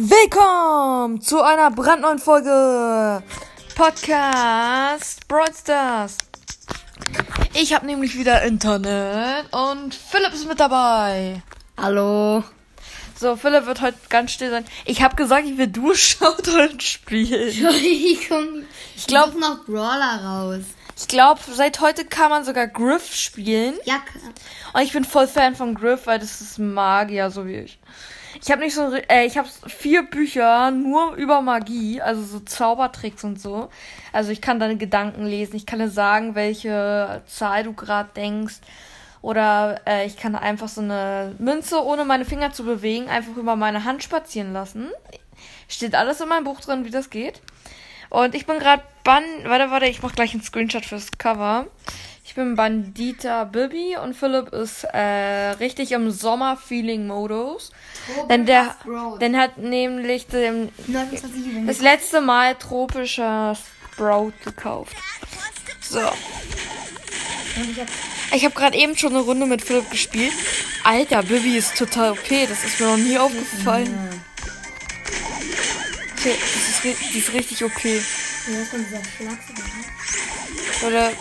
Willkommen zu einer brandneuen Folge Podcast Brawl Stars. Ich habe nämlich wieder Internet und Philipp ist mit dabei. Hallo. So, Philipp wird heute ganz still sein. Ich habe gesagt, ich will du Showdown spielen. Entschuldigung. Ich glaub- Such noch Brawler raus. Ich glaube, seit heute kann man sogar Griff spielen. Ja, Und ich bin voll Fan von Griff, weil das ist Magier, so wie ich. Ich habe nicht so, äh, ich habe vier Bücher nur über Magie, also so Zaubertricks und so. Also ich kann deine Gedanken lesen, ich kann dir sagen, welche Zahl du gerade denkst. Oder äh, ich kann einfach so eine Münze, ohne meine Finger zu bewegen, einfach über meine Hand spazieren lassen. Steht alles in meinem Buch drin, wie das geht. Und ich bin gerade Ban... Warte, warte, ich mach gleich einen Screenshot fürs Cover. Ich bin Bandita Bibi und Philipp ist äh, richtig im Sommer-Feeling-Modus. Denn der, denn hat nämlich 29 das letzte Mal tropischer Sprout gekauft. So. Ich habe gerade eben schon eine Runde mit Philipp gespielt. Alter, Bibi ist total okay. Das ist mir noch nie aufgefallen. Okay, das ist, die ist richtig okay. Oder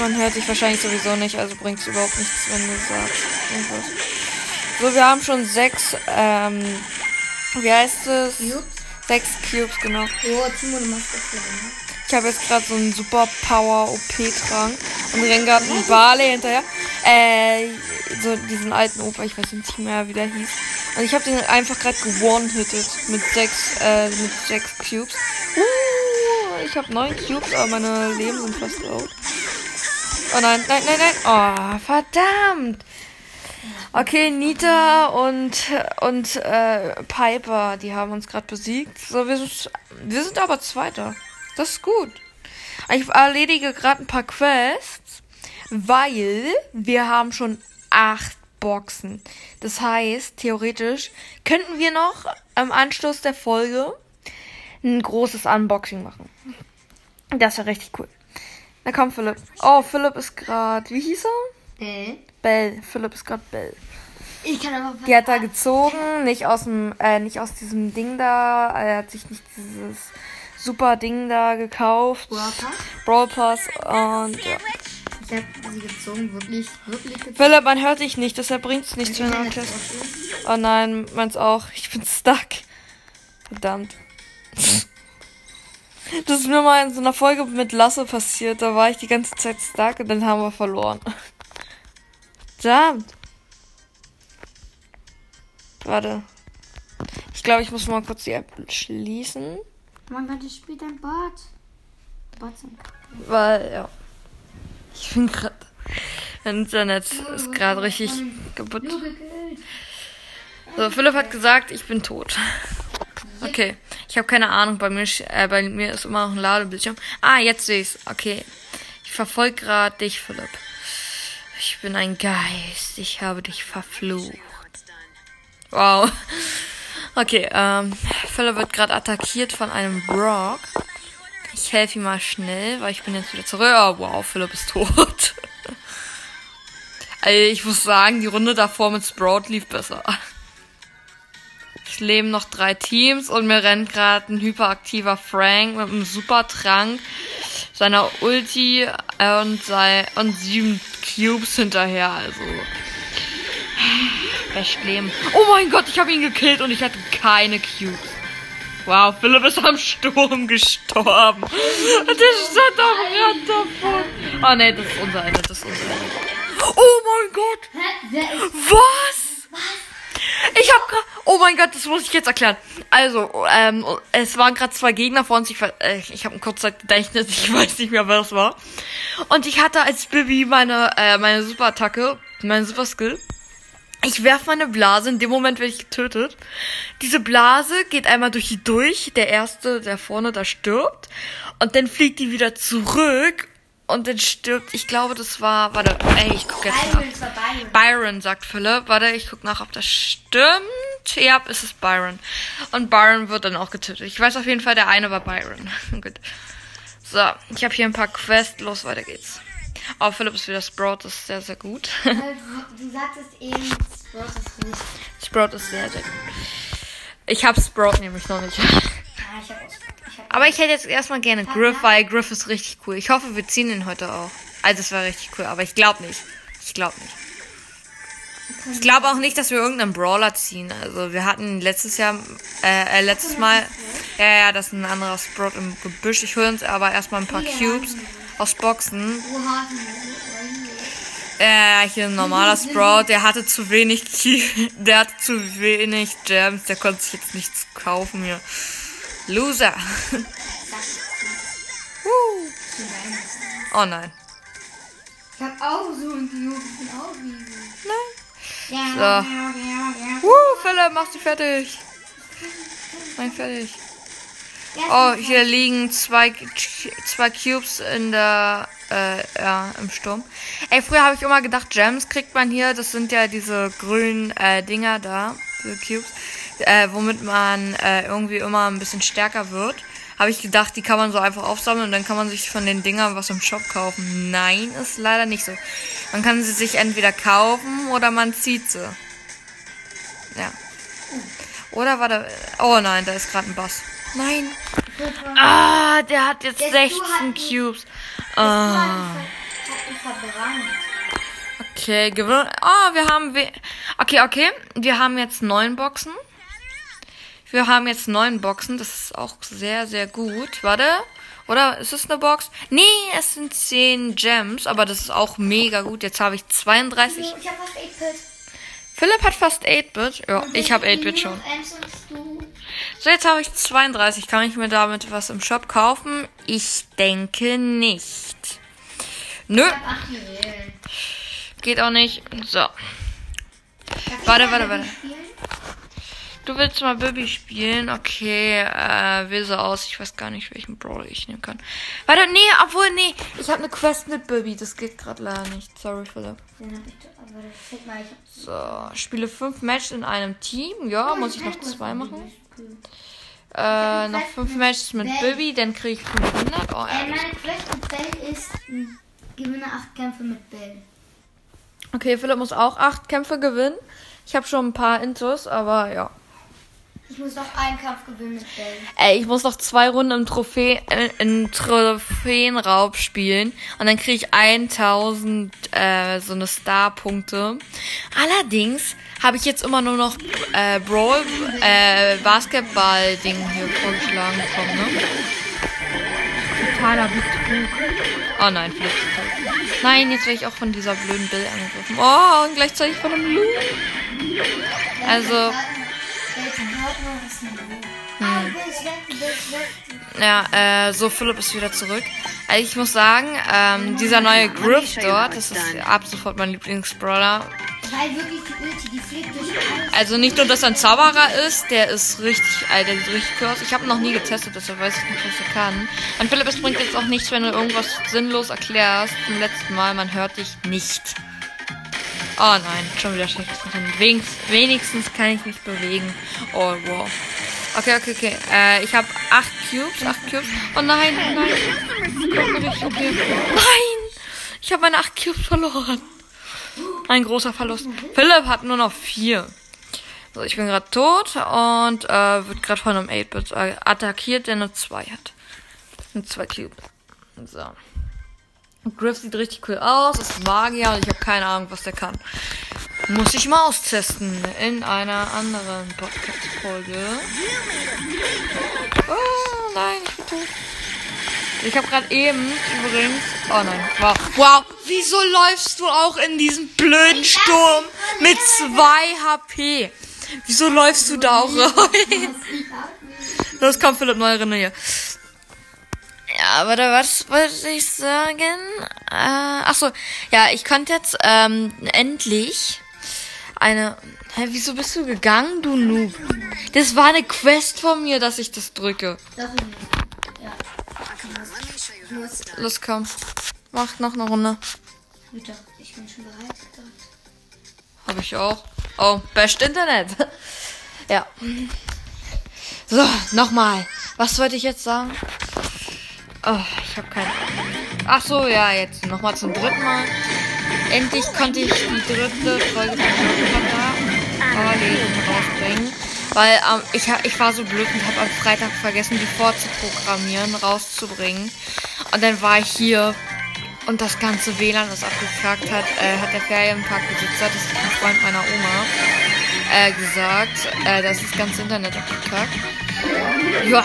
man hört dich wahrscheinlich sowieso nicht, also bringt es überhaupt nichts, wenn du sagst irgendwas. So, wir haben schon sechs, ähm, wie heißt es? Cubes? Sechs Cubes, genau. Oh, Timo, du machst das hier, ne? Ich habe jetzt gerade so einen super Power OP-Trank und renn gerade einen Barley hinterher. Äh, so diesen alten Opa, ich weiß nicht mehr, wie der hieß. Und ich habe den einfach gerade gewone-hitted mit sechs, äh, mit sechs Cubes. Uh, ich habe neun Cubes, aber meine Leben sind fast out. Oh nein, nein, nein, nein. Oh, verdammt. Okay, Nita und und äh, Piper, die haben uns gerade besiegt. So, wir sind wir sind aber Zweiter. Das ist gut. Ich erledige gerade ein paar Quests, weil wir haben schon acht Boxen. Das heißt, theoretisch könnten wir noch am Anschluss der Folge ein großes Unboxing machen. Das wäre richtig cool. Na komm, Philipp. Oh, Philipp ist gerade. Wie hieß er? Äh? Bell. Philipp ist gerade Bell. Ich kann aber Die hat er gezogen, nicht aus dem, äh, nicht aus diesem Ding da. Er hat sich nicht dieses super Ding da gekauft. Brawl Pass. Brawl Pass und ja. Ich hab sie gezogen, wirklich, wirklich gezogen. Philipp, man hört dich nicht, deshalb bringt's nichts, wenn du Oh nein, meins auch. Ich bin stuck. Verdammt. Das ist mir mal in so einer Folge mit Lasse passiert. Da war ich die ganze Zeit stuck und dann haben wir verloren. Verdammt. Warte. Ich glaube, ich muss mal kurz die App schließen. Mein Gott, ich spielt ein Bot. Bots sind Weil, ja. Ich bin gerade. Internet ist gerade richtig kaputt. So, Philipp hat gesagt, ich bin tot. Okay. Ich habe keine Ahnung, bei mir, äh, bei mir ist immer noch ein Ladebildschirm. Ah, jetzt sehe ich's. Okay. Ich verfolge gerade dich, Philipp. Ich bin ein Geist. Ich habe dich verflucht. Wow. Okay, ähm, Philipp wird gerade attackiert von einem Brock. Ich helfe ihm mal schnell, weil ich bin jetzt wieder zurück. Oh, wow, Philipp ist tot. Also ich muss sagen, die Runde davor mit Sprout lief besser. Leben noch drei Teams und mir rennt gerade ein hyperaktiver Frank mit einem super Trank, seiner Ulti äh, und, sei, und sieben Cubes hinterher. Also. Recht leben. Oh mein Gott, ich habe ihn gekillt und ich hatte keine Cubes. Wow, Philipp ist am Sturm gestorben. Der stand am Rand davon. Oh ne, das ist unser Ende, das ist unser Ende. Oh mein Gott! Ist Was? Ich hab grad. Oh mein Gott, das muss ich jetzt erklären. Also, ähm, es waren gerade zwei Gegner vor uns. Ich, äh, ich habe ein Kurzzeitgedächtnis. Ich weiß nicht mehr, wer das war. Und ich hatte als Bibi meine, äh, meine Superattacke, meine Super Skill. Ich werf meine Blase, in dem Moment werde ich getötet. Diese Blase geht einmal durch die durch. Der erste, der vorne da stirbt. Und dann fliegt die wieder zurück. Und dann stirbt, ich glaube, das war, warte, ey, ich guck jetzt nach. Byron? War Byron. Byron, sagt Philipp. Warte, ich guck nach, ob das stimmt. Ja, es ist Byron. Und Byron wird dann auch getötet. Ich weiß auf jeden Fall, der eine war Byron. Gut. So, ich habe hier ein paar Quests. Los, weiter geht's. Oh, Philipp ist wieder Sprout. Das ist sehr, sehr gut. Also, du sagtest eben, Sprout ist nicht. Sprout ist sehr, sehr gut. Ich hab Sprout nämlich noch nicht. Ah, ich hab, aus- ich hab Aber ich hätte jetzt erstmal gerne Griff, weil Griff ist richtig cool. Ich hoffe, wir ziehen ihn heute auch. Also es war richtig cool, aber ich glaube nicht. Ich glaube nicht. Ich glaube auch nicht, dass wir irgendeinen Brawler ziehen. Also wir hatten letztes Jahr, äh, äh letztes Mal, ja, ja, das ist ein anderer Sprout im Gebüsch. Ich hole uns aber erstmal ein paar Cubes aus Boxen. Äh, hier ein normaler Sprout, der hatte zu wenig Ki der hatte zu wenig Gems, der konnte sich jetzt nichts kaufen hier. Loser. Woo. oh nein. Ich hab auch so einen Cube. Ich bin auch wie Nein. Ja, So. ja, ja, ja. Woo, Philipp, mach sie fertig. Nein, fertig. Oh, hier liegen zwei, zwei Cubes in der, äh, ja, im Sturm. Ey, früher habe ich immer gedacht, Gems kriegt man hier. Das sind ja diese grünen äh, Dinger da, diese Cubes, äh, womit man äh, irgendwie immer ein bisschen stärker wird. Habe ich gedacht, die kann man so einfach aufsammeln und dann kann man sich von den Dingern was im Shop kaufen. Nein, ist leider nicht so. Man kann sie sich entweder kaufen oder man zieht sie. Ja. Oder war da. Oh nein, da ist gerade ein Boss. Nein. Ah, der hat jetzt Stu 16 hat einen- Cubes. Ah. Ah. Okay, gewinn. Oh, wir haben. We okay, okay. Wir haben jetzt neun Boxen. Wir haben jetzt neun Boxen. Das ist auch sehr, sehr gut. Warte. Oder ist es eine Box? Nee, es sind 10 Gems, aber das ist auch mega gut. Jetzt habe ich 32. Ich hab fast 8-Bit. Philipp hat fast 8-Bit. Ja, ich habe 8-Bit schon. So, jetzt habe ich 32. Kann ich mir damit was im Shop kaufen? Ich denke nicht. Nö, geht auch nicht. So. Warte, warte, warte. Du willst mal Baby spielen? Okay, äh, wähl so aus. Ich weiß gar nicht, welchen Brawler ich nehmen kann. Warte, nee, obwohl, nee. Ich habe eine Quest mit Baby. Das geht gerade leider nicht. Sorry, Philipp. So, spiele fünf Matches in einem Team. Ja, muss ich noch zwei machen. Äh, noch fünf Matches mit Baby, dann kriege ich 500. Oh, Äh, ehrlich. meine Quest mit Bell ist, m, gewinne 8 Kämpfe mit Bell. Okay, Philipp muss auch acht Kämpfe gewinnen. Ich habe schon ein paar Intos, aber ja. Ich muss noch einen Kampf gewinnen mit Bell. Ey, ich muss noch zwei Runden im Trophäe, äh, in Trophäenraub spielen. Und dann kriege ich 1000 äh, so eine Star-Punkte. Allerdings habe ich jetzt immer nur noch äh, Brawl, äh, Basketball-Ding hier vorgeschlagen bekommen, ne? Totaler Betrug. Oh nein, vielleicht Nein, jetzt werde ich auch von dieser blöden Bill angegriffen. Oh, und gleichzeitig von einem Lu. Also, Ja, äh, so Philipp ist wieder zurück. Also ich muss sagen, ähm, dieser neue Griff dort, das ist ab sofort mein Lieblingsbrawler. Also nicht nur, dass er ein Zauberer ist, der ist richtig, äh, der sieht richtig cool aus. Ich habe ihn noch nie getestet, deshalb weiß ich nicht, was er kann. Und Philipp, es bringt jetzt auch nichts, wenn du irgendwas sinnlos erklärst. Zum letzten Mal, man hört dich nicht. Oh nein, schon wieder schlechtes Internet. Wenigstens, wenigstens kann ich mich bewegen. Oh, wow. Okay, okay, okay. Äh, ich habe acht Cubes, acht Cubes. Oh nein, nein. Richtig okay. Nein! Ich habe meine acht Cubes verloren. Ein großer Verlust. Philipp hat nur noch vier. So, ich bin gerade tot und äh, wird gerade von einem 8-Bit äh, attackiert, der nur zwei hat. Mit zwei Cubes. So. Und Griff sieht richtig cool aus, ist Magier und ich habe keine Ahnung, was der kann. Muss ich mal austesten in einer anderen Podcast-Folge. Oh nein, ich bin tot. Ich habe gerade eben übrigens. Oh nein, wow. Wow, wieso läufst du auch in diesem blöden Sturm mit 2 HP? Wieso läufst du da auch rein? Los, komm, Philipp, neue Runde hier. Ja, warte, was wollte ich sagen? Äh, ach so, ja, ich konnte jetzt ähm, endlich eine. Hä, wieso bist du gegangen, du Noob? Das war eine Quest von mir, dass ich das drücke. Los, komm. Mach noch eine Runde. ich bin schon bereit. Hab ich auch. Oh, best Internet. ja. So, nochmal. Was wollte ich jetzt sagen? Oh, ich habe keine Ahnung. Ach so, ja, jetzt nochmal zum dritten Mal. Endlich konnte ich die dritte Folge von Power lesen rausbringen. Weil ähm, ich, ich war so blöd und habe am Freitag vergessen, die vorzuprogrammieren, rauszubringen. Und dann war ich hier und das ganze WLAN ist abgekackt, hat, äh, hat der Ferienparkbesitzer, das ist ein Freund meiner Oma, äh, gesagt, äh, das ist das ganze Internet abgekackt. Ja.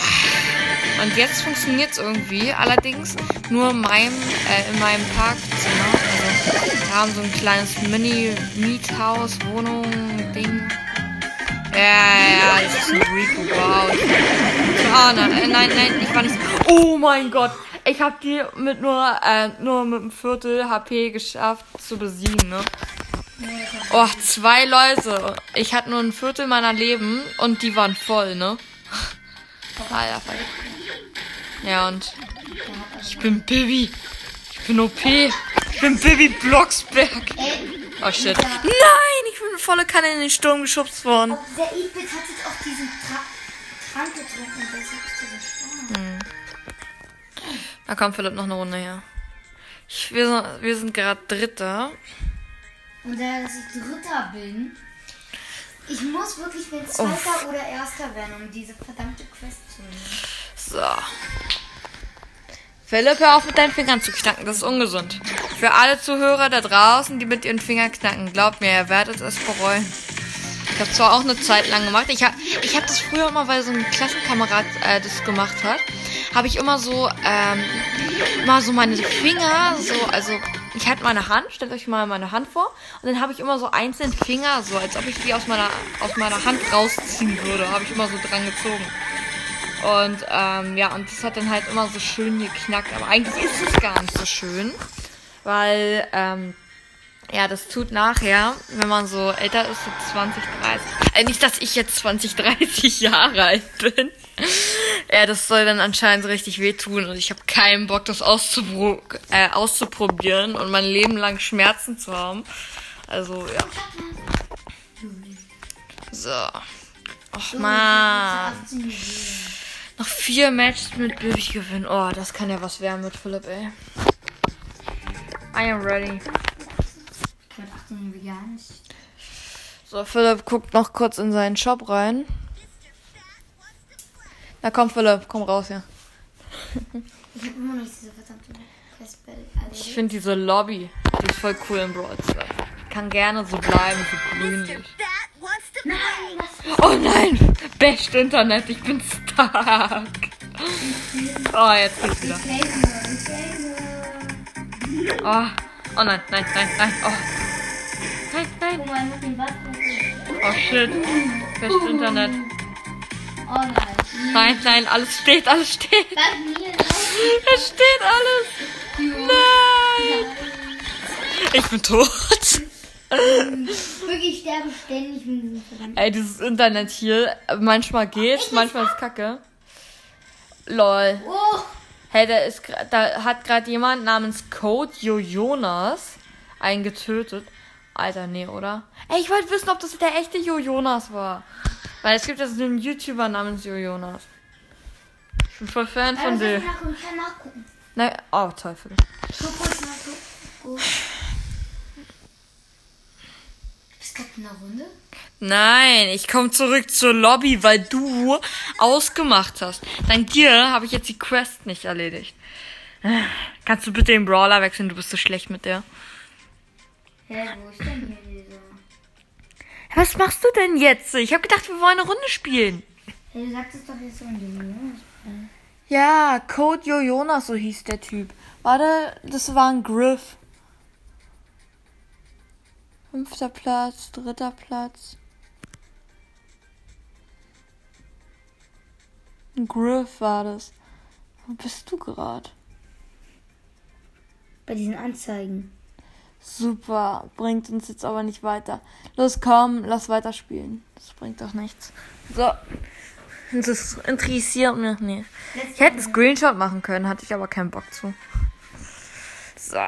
Und jetzt funktioniert es irgendwie, allerdings nur in meinem, äh, in meinem Parkzimmer. Also, wir haben so ein kleines Mini-Miethaus, Wohnung, Ding. Ja, ja, das ist ein Rico, wow. Ah, nein, äh, nein, nein, ich war nicht. Oh mein Gott, ich habe die mit nur, äh, nur mit einem Viertel HP geschafft zu besiegen, ne? Oh, zwei Leute. Ich hatte nur ein Viertel meiner Leben und die waren voll, ne? Alter, Fall. Ja, und ich bin Bibi. Ich bin OP. Ich bin Bibi Blocksberg. Oh shit. Nein, ich bin volle Kanne in den Sturm geschubst worden. Aber der 8-Bit hat jetzt auch diesen Tra Trank getrunken deshalb ist er so stark. Da kommt Philipp noch eine Runde her. Ich, wir sind, wir sind gerade Dritter. Und da, dass ich Dritter bin, ich muss wirklich wenn Zweiter oder Erster werden, um diese verdammte Quest zu nehmen. So. Philipp, hör auf mit deinen Fingern zu knacken. Das ist ungesund. Für alle Zuhörer da draußen, die mit ihren Fingern knacken, glaubt mir, ihr werdet es bereuen. Ich habe zwar auch eine Zeit lang gemacht. Ich habe ich hab das früher immer, weil so ein Klassenkamerad äh, das gemacht hat, habe ich immer so, ähm, immer so meine Finger, so, also ich hatte meine Hand, stellt euch mal meine Hand vor, und dann habe ich immer so einzelne Finger, so als ob ich die aus meiner, aus meiner Hand rausziehen würde, habe ich immer so dran gezogen. Und ähm, ja, und das hat dann halt immer so schön geknackt. Aber eigentlich ist es gar nicht so schön. Weil, ähm, ja, das tut nachher, wenn man so älter ist, so 20, 30. Äh, nicht, dass ich jetzt 20, 30 Jahre alt bin. Ja, das soll dann anscheinend richtig wehtun. Und ich habe keinen Bock, das auszupro äh, auszuprobieren und mein Leben lang Schmerzen zu haben. Also, ja. So. Och, man. 18 Juwelen. Noch vier Matches mit Baby gewinnen. Oh, das kann ja was werden mit Philipp, ey. I am ready. Glaube 18 Juwelen gar nicht. So, Philipp guckt noch kurz in seinen Shop rein. Na komm, Philipp, komm raus hier. Ich habe immer noch diese verdammte Quest Battle Ich finde diese Lobby, die ist voll cool im Brawl Stars. Kann gerne so bleiben, so grünlich. Nein, was? Oh nein! Best Internet, ich bin stark. Oh, jetzt geht's wieder. Oh, oh nein, nein, nein, nein. Oh. Nein, nein. Oh shit. Best Internet. Oh nein. Nein, nein, alles steht, alles steht. Es steht alles. Nein. Ich bin tot. Wirklich, ich sterbe ständig mit diesem verdammten. Ey, dieses Internet hier, manchmal geht's, manchmal ist kacke. Lol. Oh! Hey, da ist da hat gerade jemand namens Code Jojonas einen getötet. Alter, nee, oder? Ey, ich wollte wissen, ob das der echte Jojonas war. Weil es gibt jetzt einen YouTuber namens Jojonas. Ich bin voll Fan von Aber soll dir. ich nachgucken? Ich kann nachgucken. Nein, oh, Teufel. Guck guck. guck. Einer Runde? Nein, ich komme zurück zur Lobby, weil du ausgemacht hast. Dank dir habe ich jetzt die Quest nicht erledigt. Kannst du bitte den Brawler wechseln? Du bist so schlecht mit der. Hä, wo ist denn hier dieser? Was machst du denn jetzt? Ich habe gedacht, wir wollen eine Runde spielen. Hey, du sagtest doch jetzt so ein Ja, Code Jojonas, so hieß der Typ. Warte, das war ein Griff. Fünfter Platz, dritter Platz. Ein Griff war das. Wo bist du gerade? Bei diesen Anzeigen. Super, bringt uns jetzt aber nicht weiter. Los, komm, lass weiterspielen. Das bringt doch nichts. So. Das interessiert mich nicht. Ich hätte einen Screenshot machen können, hatte ich aber keinen Bock zu. So.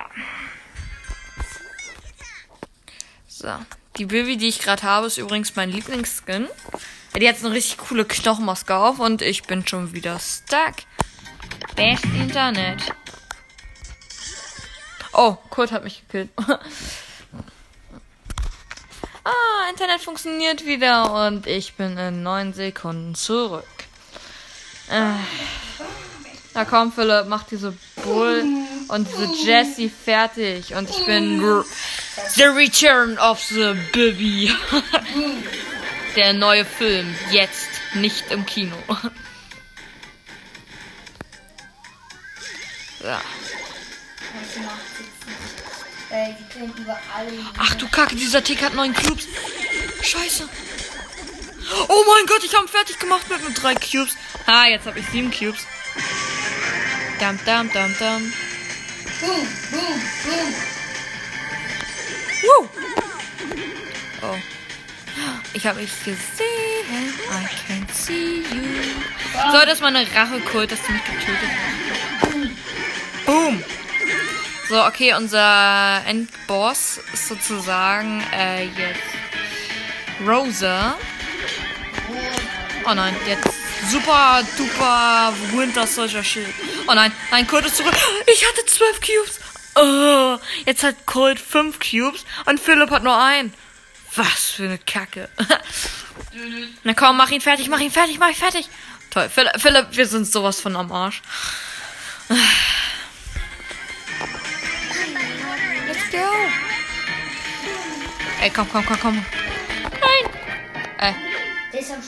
So. Die Bibi, die ich gerade habe, ist übrigens mein Lieblingsskin. Die hat so eine richtig coole Knochenmaske auf und ich bin schon wieder stuck. Best Internet. Oh, Kurt hat mich gekillt. Ah, Internet funktioniert wieder und ich bin in neun Sekunden zurück. Äh. Na komm, Philipp, mach diese Bull und diese Jessie fertig. Und ich bin The Return of the Baby. Der neue Film. Jetzt. Nicht im Kino. Ja. Ach du Kacke, dieser Tick hat neun Cubes. Scheiße. Oh mein Gott, ich habe fertig gemacht mit nur drei Cubes. Ah, jetzt habe ich sieben Cubes. Dam, dam, dam, dam. Boom, boom, boom. Woo. Oh. Ich habe mich gesehen. I can see you. So, das ist meine Rachekult, dass du mich getötet hast. Boom. So, okay, unser Endboss ist sozusagen äh, jetzt Rosa. Oh nein, jetzt super duper Winter Soldier Schild. Oh nein, nein, Colt ist zurück. Ich hatte zwölf Cubes. Oh, jetzt hat Colt fünf Cubes und Philipp hat nur einen. Was für eine Kacke. Na komm, mach ihn fertig, mach ihn fertig, mach ihn fertig. Toll, Philipp, Philipp wir sind sowas von am Arsch. Let's go. Ey, komm, komm, komm, komm. Nein. Äh,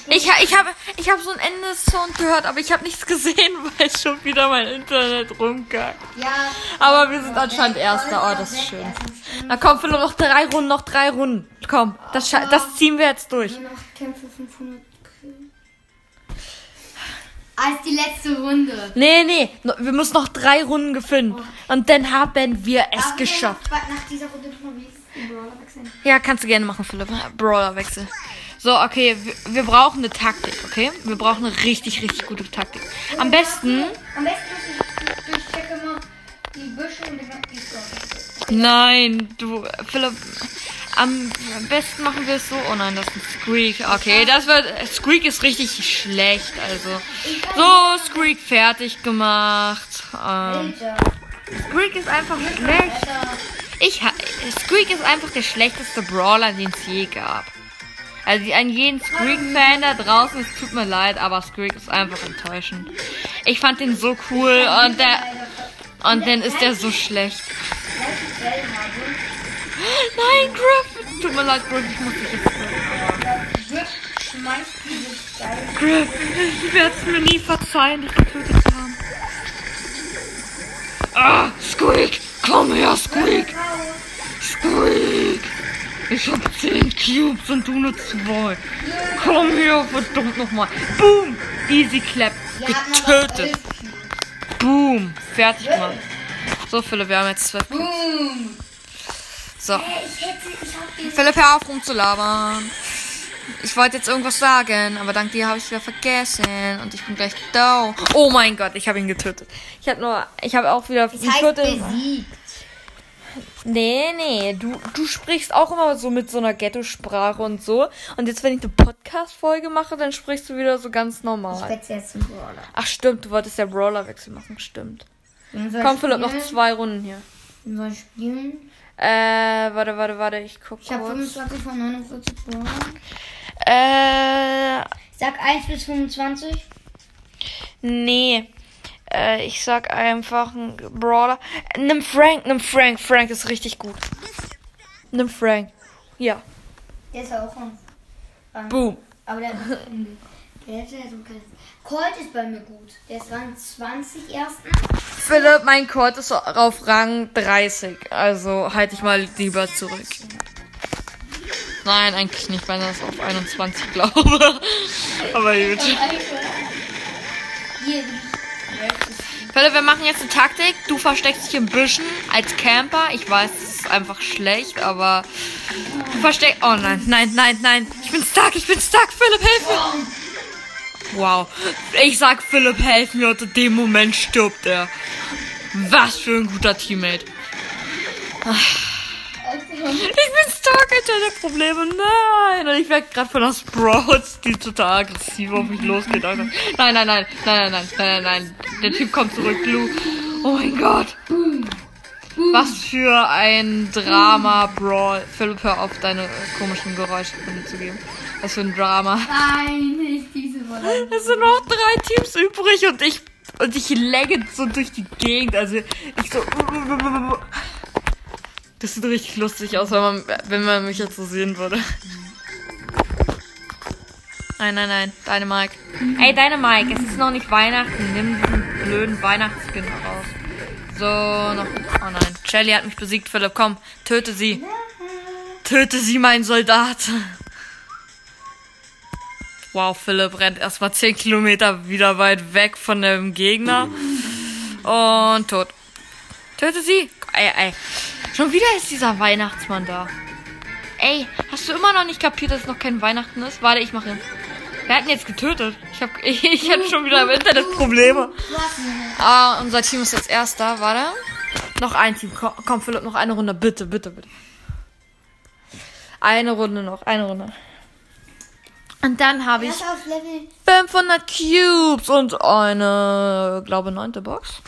Ich, ich habe ich hab so einen Endessound gehört, aber ich habe nichts gesehen, weil schon wieder mein Internet rumkackt. Ja. Aber wir sind anscheinend Erster. Oh, das ist schön. Na komm, Philipp, noch drei Runden, noch drei Runden. Komm, das, das ziehen wir jetzt durch. Nur noch Kämpfe 500 Killen. Als die letzte Runde. Nee, nee, wir müssen noch drei Runden gewinnen. Und dann haben wir es geschafft. Nach, dieser Runde Brawler wechseln? Ja, kannst du gerne machen, Philipp. Brawler-Wechsel. So, okay, wir, wir brauchen eine Taktik, okay? Wir brauchen eine richtig, richtig gute Taktik. Am besten... Am besten ich, ich checke mal die Büsche und die. Nein, du, Philipp. Am besten machen wir es so. Oh nein, das ist ein Squeak. Okay, das wird. Squeak ist richtig schlecht. Also. So, Squeak fertig gemacht. Ähm. Squeak ist einfach schlecht. Ich Squeak ist einfach der schlechteste Brawler, den es je gab. Also an jeden Squeak-Fan da draußen, es tut mir leid, aber Squeak ist einfach enttäuschend. Ich fand den so cool und der und dann ist der so schlecht. Nein, Griff! Tut mir leid, Griff, ich muss dich jetzt töten. Griff, ich werde es mir nie verzeihen, dich getötet zu haben. Ah, Squeak! Komm her, Squeak! Squeak! Ich hab 10 Cubes und du nur zwei. Komm her, verdammt nochmal. Boom! Easy Clap. Getötet. Boom! Fertig gemacht. So, Philipp, wir haben jetzt 12 Cubes. Boom. So. Philipp, hör auf rumzulabern. Ich wollte jetzt irgendwas sagen, aber dank dir habe ich wieder vergessen und ich bin gleich da. Oh mein Gott, ich habe ihn getötet. Ich habe nur, ich habe auch wieder Das heißt Viertel. besiegt. Nee, nee, du, du sprichst auch immer so mit so einer Ghetto-Sprache und so. Und jetzt, wenn ich eine Podcast-Folge mache, dann sprichst du wieder so ganz Ich normal. wechsle jetzt zum Brawler. Ach stimmt, du wolltest ja Brawler-Wechsel machen, stimmt. Komm, ich Philipp, noch zwei Runden hier. Wen soll ich spielen? Äh, warte, warte, warte, ich guck Ich habe kurz. 25 von 49 Brawler. Äh, Ich sag 1 bis 25. Nee. Äh, ich sag einfach ein Brawler. Nimm Frank, nimm Frank. Frank ist richtig gut. Nimm Frank. Ja. Der ist auch ein. Boom. Aber der Der hätte ja so kein. Colt ist bei mir gut. Der ist Rang 20 ersten. Philipp, mein Colt ist auf Rang 30. Also halte ich mal lieber zurück. Nein, eigentlich nicht, weil das auf 21 glaube. Aber gut. Hier. Philipp, wir machen jetzt eine Taktik. Du versteckst dich im Büschen als Camper. Ich weiß, das ist einfach schlecht, aber du versteckst. Oh nein, nein, nein, nein. Ich bin stuck, ich bin stuck. Philipp, hilf mir. Wow. Ich sag Philipp, helf mir. Und in dem Moment stirbt er. Was für ein guter Teammate. Ich bin stark, ich habe Probleme. Nein. Und ich werde gerade von der Sprouts, die total aggressiv auf mich losgeht. Nein, nein, nein, nein, nein, nein, nein, nein. Der Typ kommt zurück, Lou. Oh mein Gott. Was für ein Drama, Brawl. Philipp, hör auf, deine komischen Geräusche von mir zu geben. Was für ein Drama. Nein, nicht diese Wolle. Es sind noch drei Teams übrig und ich, und ich legge so durch die Gegend. Also, ich so. Das sieht richtig lustig aus, wenn man, wenn man mich jetzt so sehen würde. Nein, nein, nein. Deine Mike. Ey, deine Mike, es ist noch nicht Weihnachten. Nimm diesen blöden Weihnachtsskin raus. So, noch. Oh nein. Shelly hat mich besiegt, Philipp. Komm, töte sie. Töte sie, mein Soldat. Wow, Philipp rennt erstmal 10 Kilometer wieder weit weg von dem Gegner. Und tot. Töte sie. Ey, ey. Schon wieder ist dieser Weihnachtsmann da. Ey, hast du immer noch nicht kapiert, dass es noch kein Weihnachten ist? Warte, ich mache ihn. Wer hat ihn jetzt getötet? Ich hab, ich, ich hatte schon wieder im Internet Probleme. Ah, unser Team ist jetzt erster. Warte. Noch ein Team. Komm, komm, Philipp, noch eine Runde. Bitte, bitte, bitte. Eine Runde noch. Eine Runde. Und dann habe ich Erst auf Level 500 Cubes und eine, glaube neunte Box.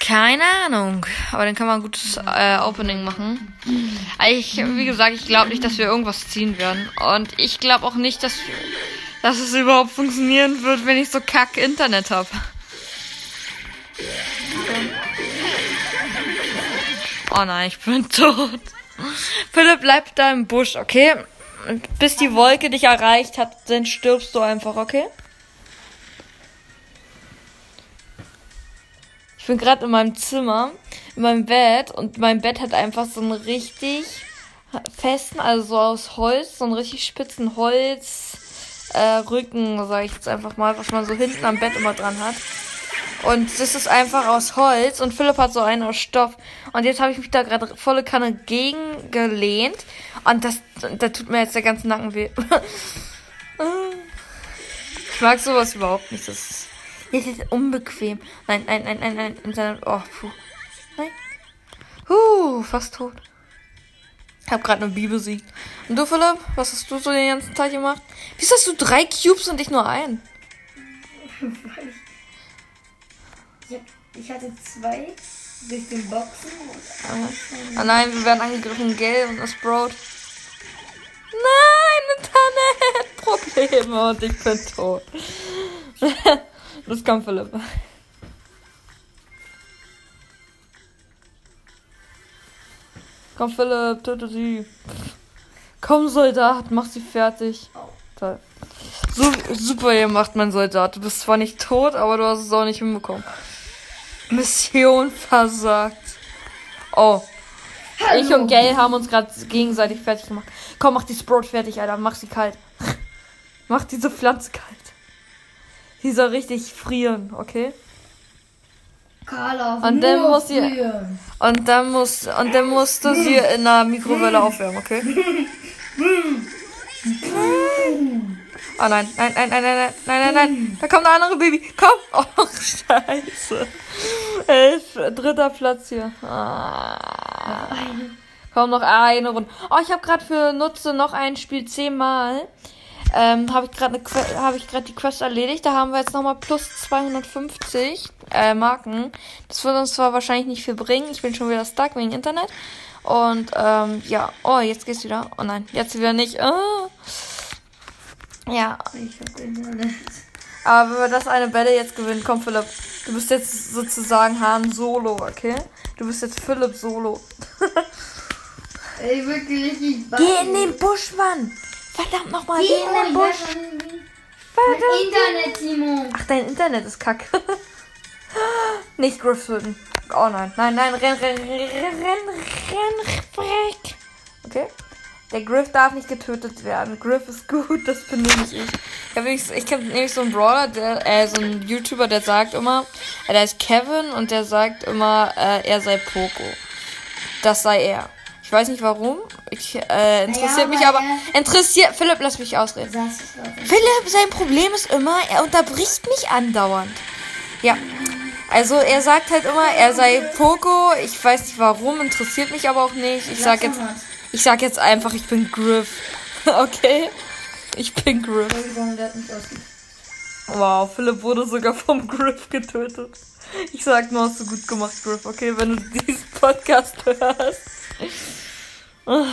Keine Ahnung, aber dann kann man ein gutes äh, Opening machen. Ich, wie gesagt, ich glaube nicht, dass wir irgendwas ziehen werden. Und ich glaube auch nicht, dass, dass es überhaupt funktionieren wird, wenn ich so kack Internet habe. Oh nein, ich bin tot. Philipp, bleib da im Busch, okay? Bis die Wolke dich erreicht hat, dann stirbst du einfach, okay? Ich bin gerade in meinem Zimmer, in meinem Bett und mein Bett hat einfach so einen richtig festen, also so aus Holz, so einen richtig spitzen Holz äh, Rücken, sage ich jetzt einfach mal, was man so hinten am Bett immer dran hat. Und das ist einfach aus Holz und Philipp hat so einen aus Stoff. Und jetzt habe ich mich da gerade volle Kanne gegen gelehnt. Und das, da tut mir jetzt der ganze Nacken weh. ich mag sowas überhaupt nicht. Das ist, das ist unbequem. Nein, nein, nein, nein, nein. Internet. Oh, puh. Nein. Huh, fast tot. Ich habe gerade eine Bibel besiegt. Und du, Philipp? Was hast du so den ganzen Tag gemacht? Wieso hast du drei Cubes und ich nur einen? Ich, hab, ich hatte zwei durch den Boxen. Ah nein, wir werden angegriffen, gell? Und das Brot. Nein, Internetprobleme und ich bin tot. Los, komm, Philipp. Komm, Philipp, töte sie. Komm, Soldat, mach sie fertig. Toll. So, super gemacht, mein Soldat. Du bist zwar nicht tot, aber du hast es auch nicht hinbekommen. Mission versagt. Oh. Ich und Gail haben uns gerade gegenseitig fertig gemacht. Komm, mach die Sprout fertig, Alter. Mach sie kalt. mach diese Pflanze kalt. Die soll richtig frieren, okay? Carla, Und dann muss sie- frieren. Und dann musst, und dann musst du sie in der Mikrowelle aufwärmen, okay? Oh nein, nein, nein, nein, nein, nein, nein, nein, nein. Da kommt ein anderes Baby. Komm. Oh, scheiße. Elf, dritter Platz hier. Ah. Komm, noch eine Runde. Oh, ich habe gerade für Nutze noch ein Spiel zehnmal. Ähm, habe ich gerade habe ich gerade die Quest erledigt. Da haben wir jetzt nochmal plus 250 äh, Marken. Das wird uns zwar wahrscheinlich nicht viel bringen. Ich bin schon wieder stuck wegen Internet. Und ähm, ja, oh, jetzt geht's wieder. Oh nein, jetzt wieder nicht. Ah. Ja, Ich hab Internet. aber wenn wir das eine Bälle jetzt gewinnen, komm Philipp. Du bist jetzt sozusagen Han Solo, okay? Du bist jetzt Philipp Solo. Ey, wirklich, ich Geh in den Busch, Mann! Verdammt nochmal, in den Busch! Mein Internet, Timo. Ach, dein Internet ist kacke. Nicht Griff töten. Oh nein, nein, nein, renn, renn, renn, renn, renn, freck. Okay? Der Griff darf nicht getötet werden. Griff ist gut, das bin ich. Ich habe ich hab nämlich so einen Brawler, der, äh, so einen YouTuber, der sagt immer, äh, der ist Kevin und der sagt immer, äh, er sei Poco. Das sei er. Ich weiß nicht warum. Ich, äh, interessiert Ja, mich aber. er- Interessiert. Philipp, lass mich ausreden. Philipp, sein Problem ist immer, er unterbricht mich andauernd. Ja. Also er sagt halt immer, er sei Poco. Ich weiß nicht warum, interessiert mich aber auch nicht. Ich sag jetzt, ich sag jetzt einfach, ich bin Griff. Okay? Ich bin Griff. Wow, Philipp wurde sogar vom Griff getötet. Ich sag nur, hast du gut gemacht, Griff. Okay, wenn du diesen Podcast hörst. Ah,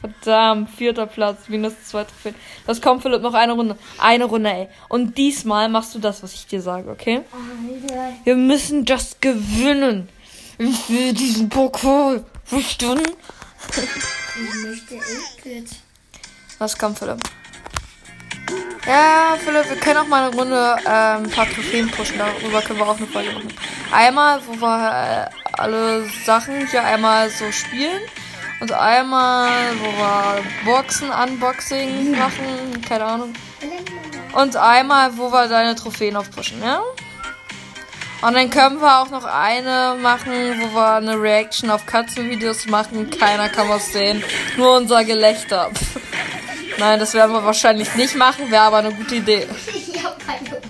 Verdammt, vierter Platz, minus zwei Trophäen. Das kommt, Philipp, noch eine Runde. Eine Runde, ey. Und diesmal machst du das, was ich dir sage, okay? Wir müssen das gewinnen. Ich will diesen Pokal. Verstanden? Ich möchte 8-Bit. Was kommt, Philipp? Ja, Philipp, wir können auch mal eine Runde ähm, ein paar Trophäen pushen. Darüber können wir auch eine Folge machen. Einmal, wo wir äh, alle Sachen hier einmal so spielen. Und einmal, wo wir Boxen, Unboxing machen. Keine Ahnung. Und einmal, wo wir deine Trophäen aufpushen, ja? Und dann können wir auch noch eine machen, wo wir eine Reaction auf Katzenvideos machen. Keiner kann was sehen. Nur unser Gelächter. Nein, das werden wir wahrscheinlich nicht machen, wäre aber eine gute Idee. Ich hab keine das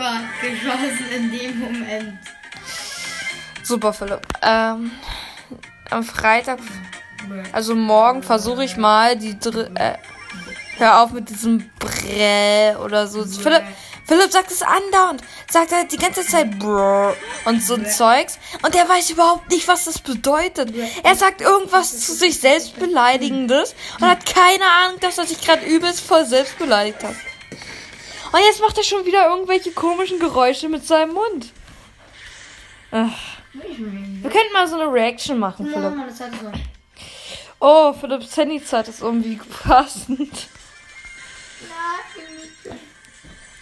Tor geschossen in dem Moment. Super, Philipp. Ähm, am Freitag, also morgen, versuche ich mal die dr äh, Hör auf mit diesem Brä oder so. Philipp, Philipp sagt es andauernd. Sagt er die ganze Zeit Brr und so ein Zeugs. Und er weiß überhaupt nicht, was das bedeutet. Er sagt irgendwas zu sich selbst beleidigendes und hat keine Ahnung, dass er sich gerade übelst voll selbst beleidigt hat. Und jetzt macht er schon wieder irgendwelche komischen Geräusche mit seinem Mund. Ach. Wir könnten mal so eine Reaction machen, Philipp. Oh, Philipps Handyzeit ist irgendwie passend.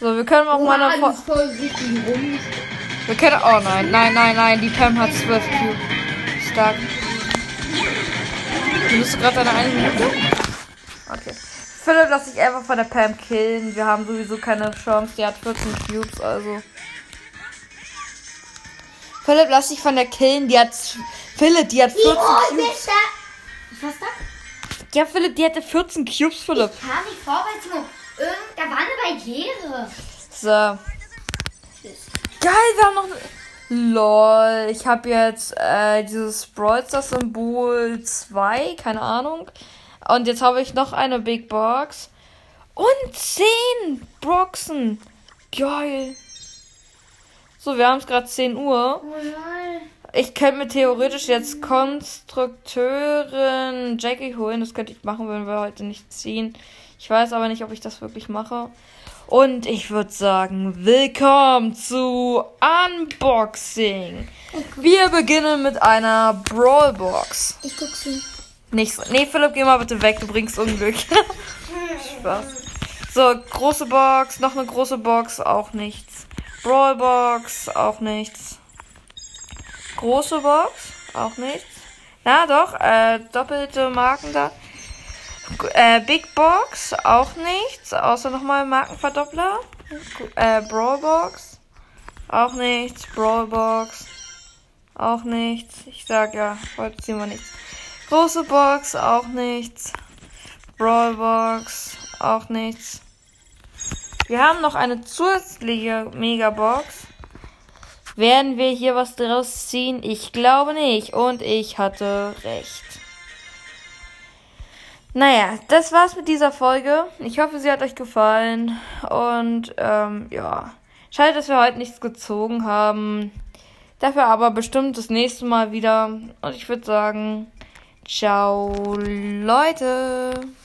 So, wir können auch mal eine. Wir können. Oh nein, nein, nein, nein. Die Pam hat 12 Cube. Stark. Bist du gerade deine eine Minute? Okay. Philipp, lass dich einfach von der Pam killen. Wir haben sowieso keine Chance. Die hat 14 Cubes, also. Philipp, lass dich von der killen. Die hat. Philipp, die hat 14 Oh, ich bin Cubes. da. Was ist das? Ja, Philipp, die hatte 14 Cubes, Philipp. Kam nicht vorwärts, nur. Da war eine Barriere. So. Geil, wir haben noch. Lol, ich habe jetzt äh, dieses Brawl Symbol 2, keine Ahnung. Und jetzt habe ich noch eine Big Box. Und 10 Boxen. Geil. So, wir haben es gerade 10 Uhr. Ich könnte mir theoretisch jetzt Konstrukteurin Jackie holen. Das könnte ich machen, wenn wir heute nicht ziehen. Ich weiß aber nicht, ob ich das wirklich mache. Und ich würde sagen, willkommen zu Unboxing. Wir beginnen mit einer Brawlbox. Ich guck sie. Nicht so. Nee, Philipp, geh mal bitte weg, du bringst Unglück. Spaß. So, große Box, noch eine große Box, auch nichts. Brawlbox, auch nichts. Große Box, auch nichts. Na doch, äh, doppelte Marken da. Äh, Big Box, auch nichts, außer nochmal Markenverdoppler. Äh, Brawlbox, auch nichts. Brawlbox, auch nichts. Ich sag ja, heute ziehen wir nichts. Große Box, auch nichts. Brawlbox, auch nichts. Wir haben noch eine zusätzliche Megabox. Werden wir hier was draus ziehen? Ich glaube nicht. Und ich hatte recht. Naja, das war's mit dieser Folge. Ich hoffe, sie hat euch gefallen. Und ähm, ja. Schade, dass wir heute nichts gezogen haben. Dafür aber bestimmt das nächste Mal wieder. Und ich würde sagen, ciao, Leute.